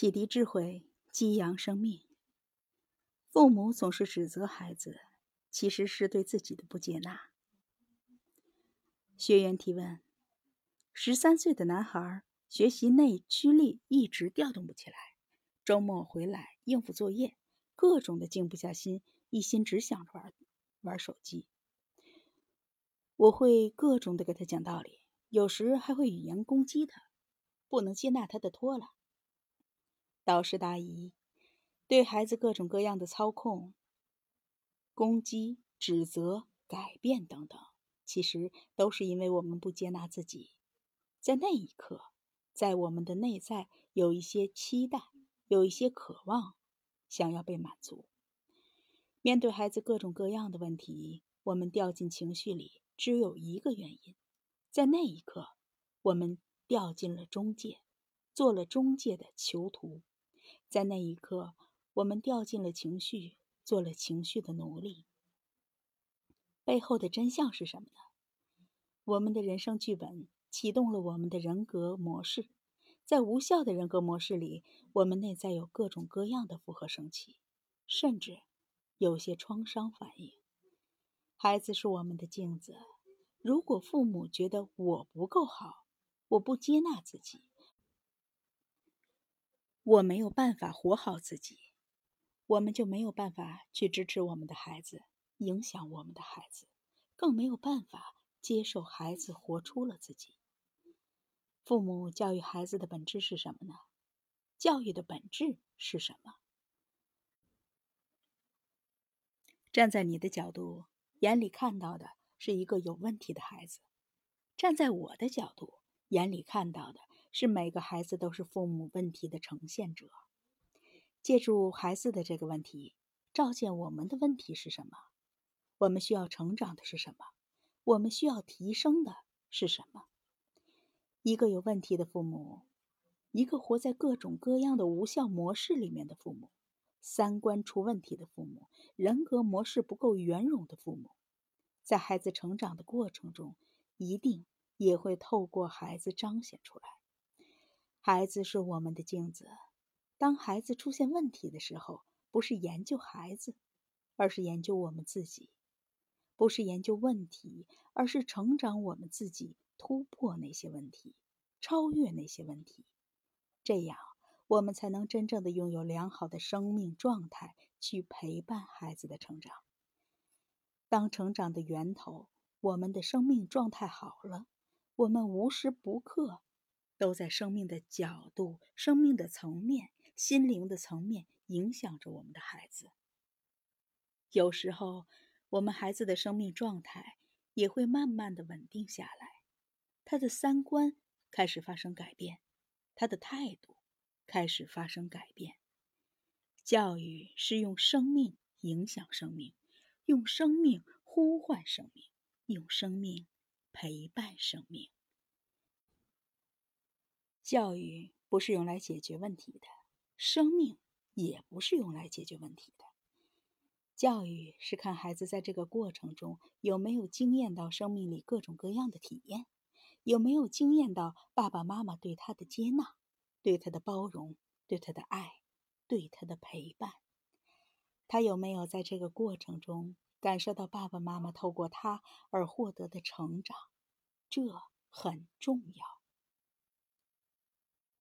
启迪智慧，激扬生命。父母总是指责孩子，其实是对自己的不接纳。学员提问：十三岁的男孩学习内驱力一直调动不起来，周末回来应付作业，各种的静不下心，一心只想着玩玩手机。我会各种的给他讲道理，有时还会语言攻击他，不能接纳他的拖拉。导师答疑，对孩子各种各样的操控、攻击、指责、改变等等，其实都是因为我们不接纳自己。在那一刻，在我们的内在有一些期待，有一些渴望，想要被满足。面对孩子各种各样的问题，我们掉进情绪里，只有一个原因：在那一刻，我们掉进了中介，做了中介的囚徒。在那一刻，我们掉进了情绪，做了情绪的奴隶。背后的真相是什么呢？我们的人生剧本启动了我们的人格模式，在无效的人格模式里，我们内在有各种各样的负荷生气，甚至有些创伤反应。孩子是我们的镜子，如果父母觉得我不够好，我不接纳自己。我没有办法活好自己，我们就没有办法去支持我们的孩子，影响我们的孩子，更没有办法接受孩子活出了自己。父母教育孩子的本质是什么呢？教育的本质是什么？站在你的角度，眼里看到的是一个有问题的孩子；站在我的角度，眼里看到的。是每个孩子都是父母问题的呈现者，借助孩子的这个问题，照见我们的问题是什么？我们需要成长的是什么？我们需要提升的是什么？一个有问题的父母，一个活在各种各样的无效模式里面的父母，三观出问题的父母，人格模式不够圆融的父母，在孩子成长的过程中，一定也会透过孩子彰显出来。孩子是我们的镜子，当孩子出现问题的时候，不是研究孩子，而是研究我们自己；不是研究问题，而是成长我们自己，突破那些问题，超越那些问题。这样，我们才能真正的拥有良好的生命状态，去陪伴孩子的成长。当成长的源头，我们的生命状态好了，我们无时不刻。都在生命的角度、生命的层面、心灵的层面影响着我们的孩子。有时候，我们孩子的生命状态也会慢慢的稳定下来，他的三观开始发生改变，他的态度开始发生改变。教育是用生命影响生命，用生命呼唤生命，用生命陪伴生命。教育不是用来解决问题的，生命也不是用来解决问题的。教育是看孩子在这个过程中有没有经验到生命里各种各样的体验，有没有经验到爸爸妈妈对他的接纳、对他的包容、对他的爱、对他的陪伴。他有没有在这个过程中感受到爸爸妈妈透过他而获得的成长？这很重要。